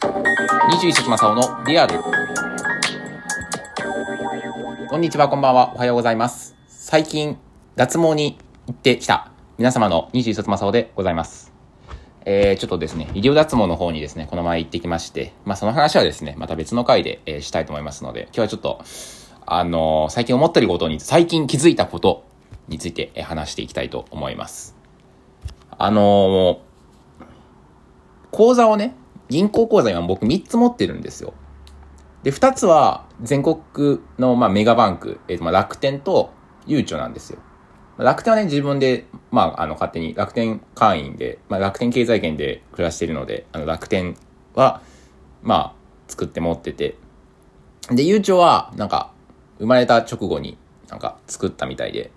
21節正雄のリアル。こんにちは、こんばんは。おはようございます。最近、脱毛に行ってきた皆様の21節正雄でございます。えー、ちょっとですね、医療脱毛の方にですね、この前行ってきまして、まあその話はですね、また別の回で、えーしたいと思いますので、今日はちょっと、あのー最近思ってることに、最近気づいたことについて、え話していきたいと思います。あのー口座をね、銀行口座今僕3つ持ってるんですよ。で、2つは全国の、まあ、メガバンク、えーとまあ、楽天とゆうちょなんですよ。楽天はね、自分で、まあ、あの、勝手に楽天会員で、まあ、楽天経済圏で暮らしているので、あの、楽天は、まあ、作って持ってて。で、ゆうちょは、なんか、生まれた直後に、なんか、作ったみたいで。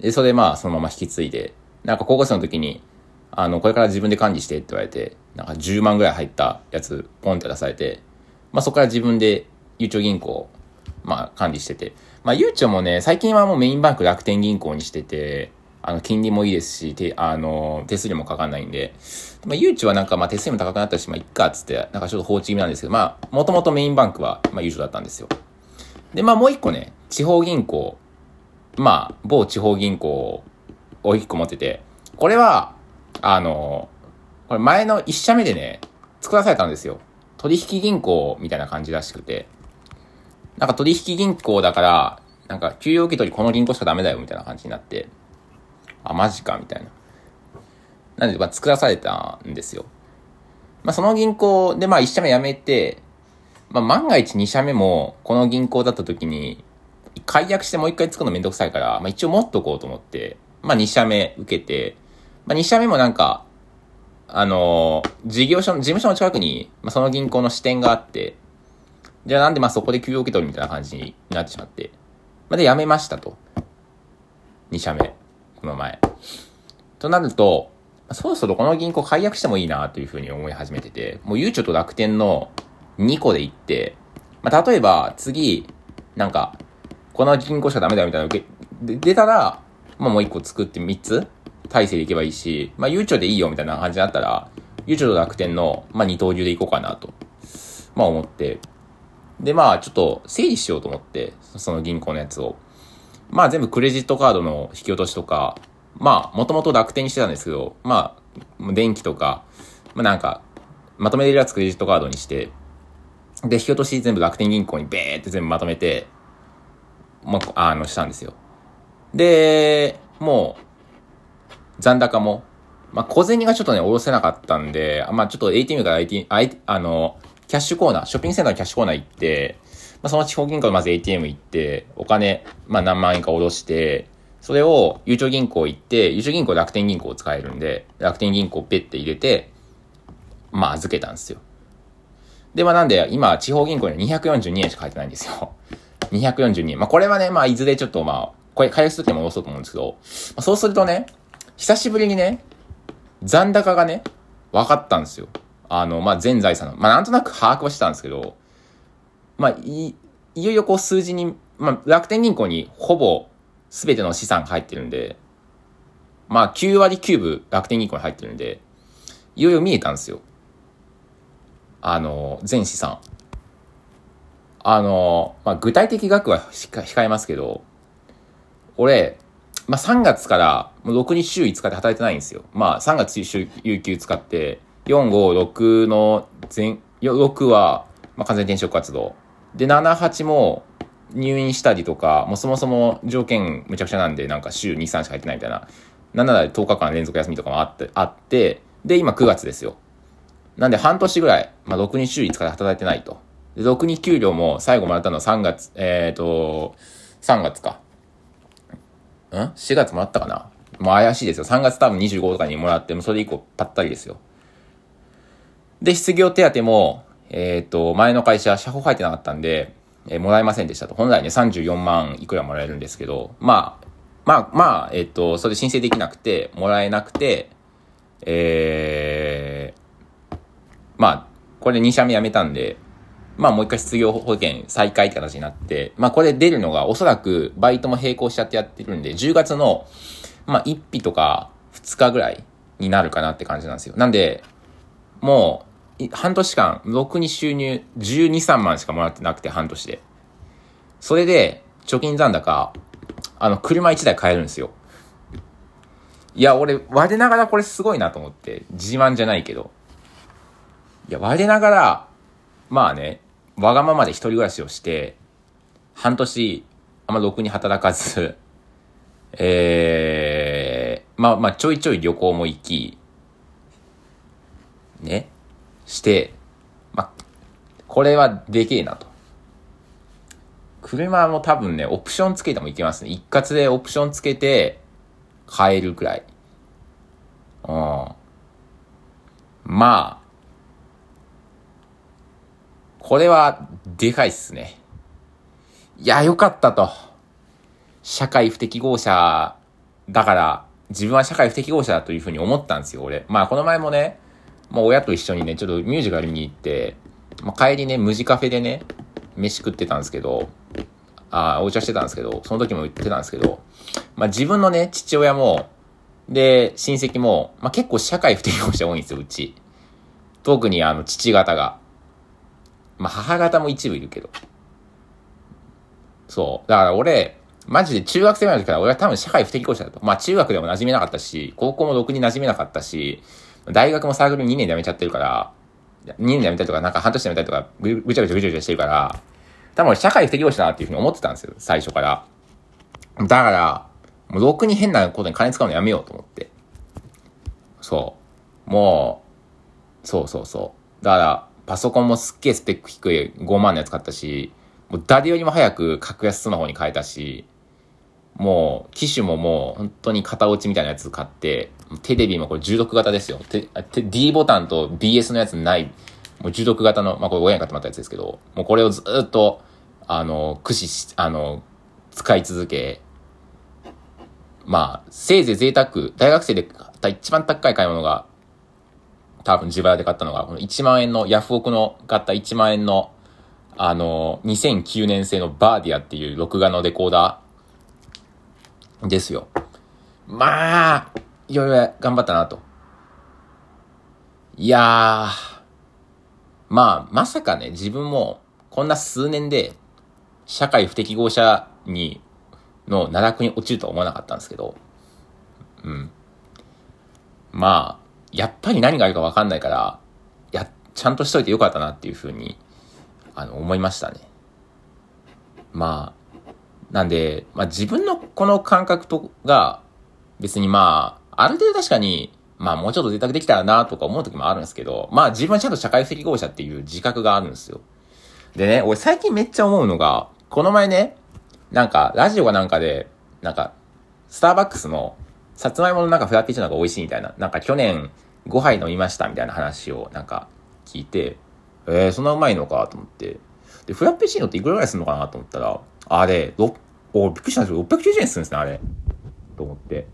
で、それでまあ、そのまま引き継いで、なんか高校生の時に、あの、これから自分で管理してって言われて、なんか10万ぐらい入ったやつ、ポンって出されて、まあそこから自分で、ゆうちょ銀行、まあ管理してて。まあゆうちょもね、最近はもうメインバンク楽天銀行にしてて、あの、金利もいいですし、て、あの、手数料もかかんないんで、まあゆうちょはなんかまあ手数料も高くなったし、まあいっかっつって、なんかちょっと放置気味なんですけど、まあ、もともとメインバンクは、まあゆうちょだったんですよ。で、まあもう一個ね、地方銀行、まあ、某地方銀行を一個持ってて、これは、あの、これ前の一社目でね、作らされたんですよ。取引銀行みたいな感じらしくて。なんか取引銀行だから、なんか給与受け取りこの銀行しかダメだよみたいな感じになって、あ、マジかみたいな。なんで、まあ、作らされたんですよ。まあ、その銀行で、まあ、一社目辞めて、まあ、万が一二社目もこの銀行だった時に、解約してもう一回作るのめんどくさいから、まあ、一応持っとこうと思って、まあ、二社目受けて、まあ、二社目もなんか、あのー事業所の、事務所の近くに、まあ、その銀行の支店があって、じゃあなんでまあそこで給与受け取るみたいな感じになってしまって、まあ、で、辞めましたと。二社目。この前。となると、そろそろこの銀行解約してもいいなというふうに思い始めてて、もうゆうちょと楽天の2個で行って、まあ、例えば次、なんか、この銀行しかダメだよみたいな受け、出たら、まあもう1個作って3つ体制でいけばいいし、まあゆうちょでいいよみたいな感じになったら、ゆうちょと楽天の、まあ二刀流でいこうかなと、まあ思って、でまあちょっと整理しようと思って、その銀行のやつを。まあ全部クレジットカードの引き落としとか、まあもともと楽天にしてたんですけど、まあ電気とか、まあなんか、まとめれるやつクレジットカードにして、で、引き落とし全部楽天銀行にベーって全部まとめて、まあ、あの、したんですよ。で、もう、残高も、まあ、小銭がちょっとね、下ろせなかったんで、まあ、ちょっと ATM から ATM、あの、キャッシュコーナー、ショッピングセンターのキャッシュコーナー行って、まあ、その地方銀行のまず ATM 行って、お金、まあ、何万円か下ろして、それを、ゆうちょ銀行行って、ゆうちょ銀行楽天銀行を使えるんで、楽天銀行ペッて入れて、まあ、預けたんですよ。で、まあなんで、今、地方銀行には242円しか入ってないんですよ。242円。まあこれはね、まあいずれちょっとまあ、これ回復するときも戻そうと思うんですけど、まあ、そうするとね、久しぶりにね、残高がね、分かったんですよ。あの、まあ全財産の。まあなんとなく把握はしてたんですけど、まあい、いよいよこう数字に、まあ楽天銀行にほぼ全ての資産が入ってるんで、まあ9割9分楽天銀行に入ってるんで、いよいよ見えたんですよ。あの、全資産。あの、まあ、具体的額は控控えますけど、俺、まあ、3月から、もう6日週5日で働いてないんですよ。まあ、3月週有給使って、4、5、6の全、6は、まあ、完全転職活動。で、7、8も入院したりとか、もうそもそも条件むちゃくちゃなんで、なんか週2、3しか入ってないみたいな。なんなら10日間連続休みとかもあって、あって、で、今9月ですよ。なんで半年ぐらい、まあ、6日週5日で働いてないと。で、6日給料も最後もらったのは3月、えっ、ー、と、3月か。ん ?4 月もらったかな？もう怪しいですよ。3月多分25とかにもらって、もそれ以降ぱったりですよ。で、失業手当も、えっ、ー、と、前の会社、社保入ってなかったんで、えーもらえませんでしたと。本来ね、34万いくらもらえるんですけど、まあ、まあ、まあ、えっ、と、それ申請できなくて、もらえなくて、えー、まあ、これで2社目辞めたんで、まあもう一回失業保険再開って形になって、まあこれ出るのがおそらくバイトも並行しちゃってやってるんで、10月の、まあ1日とか2日ぐらいになるかなって感じなんですよ。なんで、もう半年間、ろくに収入12、3万しかもらってなくて、半年で。それで、貯金残高、あの、車1台買えるんですよ。いや、俺、我ながらこれすごいなと思って、自慢じゃないけど。いや、我ながら、まあね、わがままで一人暮らしをして、半年、あんまろくに働かず、えー、まあまあちょいちょい旅行も行き、ね、して、まあ、これはでけえなと。車も多分ね、オプションつけてもいけますね。一括でオプションつけて、買えるくらい。うん。まあ、これは、でかいっすね。いや、よかったと。社会不適合者だから、自分は社会不適合者だというふうに思ったんですよ、俺。まあ、この前もね、もう親と一緒にね、ちょっとミュージカルに行って、まあ、帰りね、無地カフェでね、飯食ってたんですけど、あお茶してたんですけど、その時も言ってたんですけど、まあ自分のね、父親も、で、親戚も、まあ結構社会不適合者多いんですよ、うち。特にあの、父方が。まあ母方も一部いるけど。そう。だから俺、マジで中学生ぐらいの時から俺は多分社会不適合者だと。まあ中学でも馴染めなかったし、高校もろくに馴染めなかったし、大学もサークル2年で辞めちゃってるから、2年で辞めたりとか、なんか半年で辞めたりとか、ぐちゃぐちゃぐちゃぐちゃしてるから、多分俺社会不適合者だなっていうふうに思ってたんですよ、最初から。だから、もうろくに変なことに金使うのやめようと思って。そう。もう、そうそうそう。だから、パソコンもすっげえスペック低い5万のやつ買ったし、もう誰よりも早く格安スマホに変えたし、もう、機種ももう、本当に型落ちみたいなやつ買って、テレビもこれ16型ですよ。D ボタンと BS のやつない、もう16型の、まあこれ親に買ってもらったやつですけど、もうこれをずっと、あの、駆使し、あの、使い続け、まあ、せいぜい贅沢、大学生で買った一番高い買い物が、多分自腹で買ったのが、この1万円の、ヤフオクの買った1万円の、あの、2009年製のバーディアっていう録画のレコーダーですよ。まあ、いろいろ頑張ったなと。いやー、まあ、まさかね、自分もこんな数年で社会不適合者に、の奈落に落ちるとは思わなかったんですけど、うん。まあ、やっぱり何があるかわかんないから、や、ちゃんとしといてよかったなっていうふうに、あの、思いましたね。まあ、なんで、まあ自分のこの感覚とが、別にまあ、ある程度確かに、まあもうちょっと贅沢できたらなとか思う時もあるんですけど、まあ自分はちゃんと社会不適合者っていう自覚があるんですよ。でね、俺最近めっちゃ思うのが、この前ね、なんか、ラジオがなんかで、なんか、スターバックスの、さつまいものなんかフラペチーノが美味しいみたいな、なんか去年5杯飲みましたみたいな話をなんか聞いて、えー、そんなうまいのかと思って。で、フラペチーノっていくらぐらいするのかなと思ったら、あれ、6、お、びっくりしたんですよ。690円するんですね、あれ。と思って。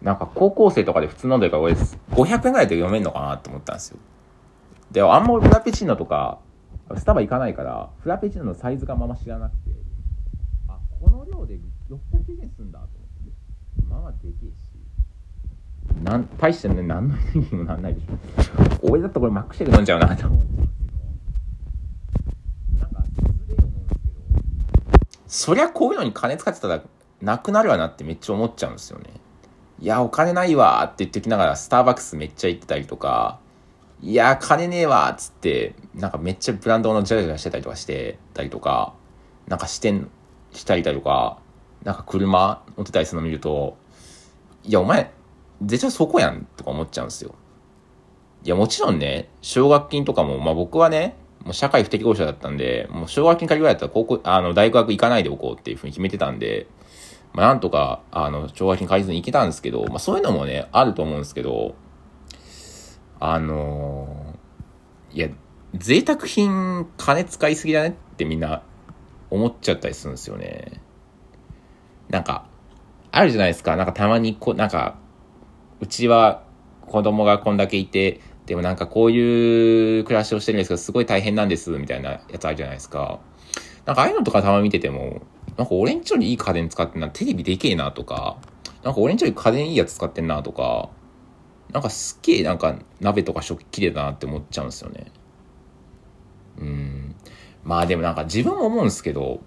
なんか高校生とかで普通飲んでるから俺、500円ぐらいで読めんのかなと思ったんですよ。で、あんまフラペチーノとか、スタバ行かないから、フラペチーノのサイズがまま知らなくて、あ、この量で690円するんだと、でけえし、なん、大してね、何のエネルギーもなんないでしょ。俺だったらこれマックシェイク飲んじゃうなと思っちゃうけど、なんか、すげえ思うんですけど、そりゃこういうのに金使ってたら、なくなるわなってめっちゃ思っちゃうんですよね。いや、お金ないわって言ってきながら、スターバックスめっちゃ行ってたりとか、いや、金ねえわっつって、なんかめっちゃブランドのジャラジャラしてたりとかしてたりとか、なんか視点したりだとか、なんか車乗ってたりするの見ると、いや、お前、絶対そこやんとか思っちゃうんですよ。いや、もちろんね、奨学金とかも、まあ僕はね、もう社会不適合者だったんで、もう奨学金借りぐらいだったら高校、あの、大学行かないでおこうっていうふうに決めてたんで、まあ、なんとか、あの、懲罰金借りずに行けたんですけど、まあ、そういうのもね、あると思うんですけど、あのー、いや、贅沢品、金使いすぎだねってみんな思っちゃったりするんですよね。なんか、あるじゃないですか。なんかたまにこ、なんか、うちは子供がこんだけいて、でもなんかこういう暮らしをしてるんですけど、すごい大変なんです、みたいなやつあるじゃないですか。なんかああいうのとかたまに見てても、なんか俺んちよりいい家電使ってんな、テレビでけえなとか、なんか俺んちより家電いいやつ使ってんなとか、なんかすっげえなんか鍋とか食器綺麗だなって思っちゃうんですよね。うん。まあでもなんか自分も思うんですけど、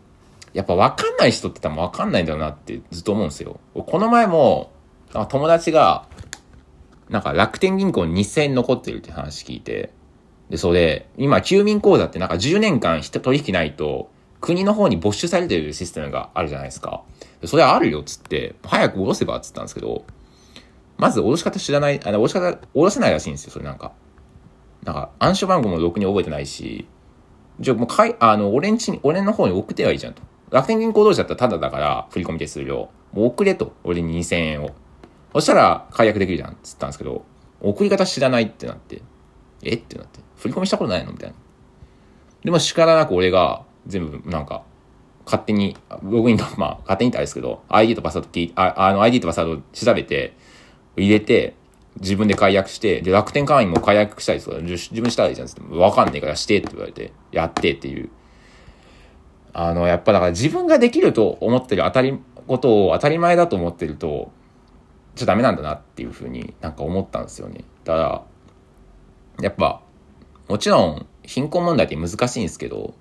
やっぱ分かんない人って多分分かんないんだよなってずっと思うんですよ。この前も、友達が、なんか楽天銀行に2000円残ってるって話聞いて、で、それ、今、休眠口座ってなんか10年間取引ないと、国の方に没収されてるシステムがあるじゃないですか。それあるよっつって、早く下ろせばっつったんですけど、まず下ろし方知らない、あの、下ろし方、下ろせないらしいんですよ、それなんか。なんか、暗証番号もろくに覚えてないし、じゃあもうかい、あの、俺んちに、俺の方に送ってはいいじゃんと。楽天銀行同士だったらタダだから、振込手数料。もう送れと。俺に2000円を。そしたら解約できるじゃん。っつったんですけど、送り方知らないってなって。え？ってなって。振り込みしたことないの？みたいな。でも叱らなく俺が全部なんか、勝手に、ログインと、まあ、勝手に言ってあれですけど、ID とパスワード聞いあ、あの ID とパスワード調べて、入れて、自分で解約して、で、楽天会員も解約したりする自分したらいいじゃんって。わかんねえからしてって言われて、やってっていう。あの、やっぱだから自分ができると思ってる当たり、ことを当たり前だと思ってると、ちょっとダメなんだなっていうふうになんか思ったんですよね。だから、やっぱ、もちろん貧困問題って難しいんですけど、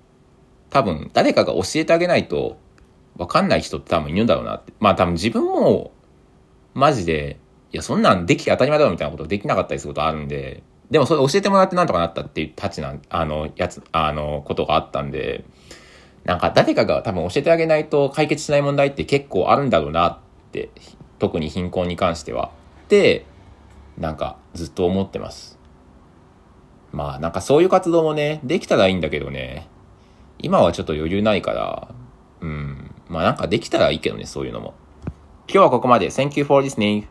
多分誰かが教えてあげないとわかんない人って多分いるんだろうなって。まあ多分自分もマジで、いやそんなんできて当たり前だろみたいなことできなかったりすることあるんで、でもそれ教えてもらってなんとかなったっていうたちな、あの、やつ、あの、ことがあったんで、なんか誰かが多分教えてあげないと解決しない問題って結構あるんだろうなって、特に貧困に関しては。で、なんかずっと思ってます。まあなんかそういう活動もね、できたらいいんだけどね、今はちょっと余裕ないから、うん、まあなんかできたらいいけどね、そういうのも。今日はここまで。Thank you for listening.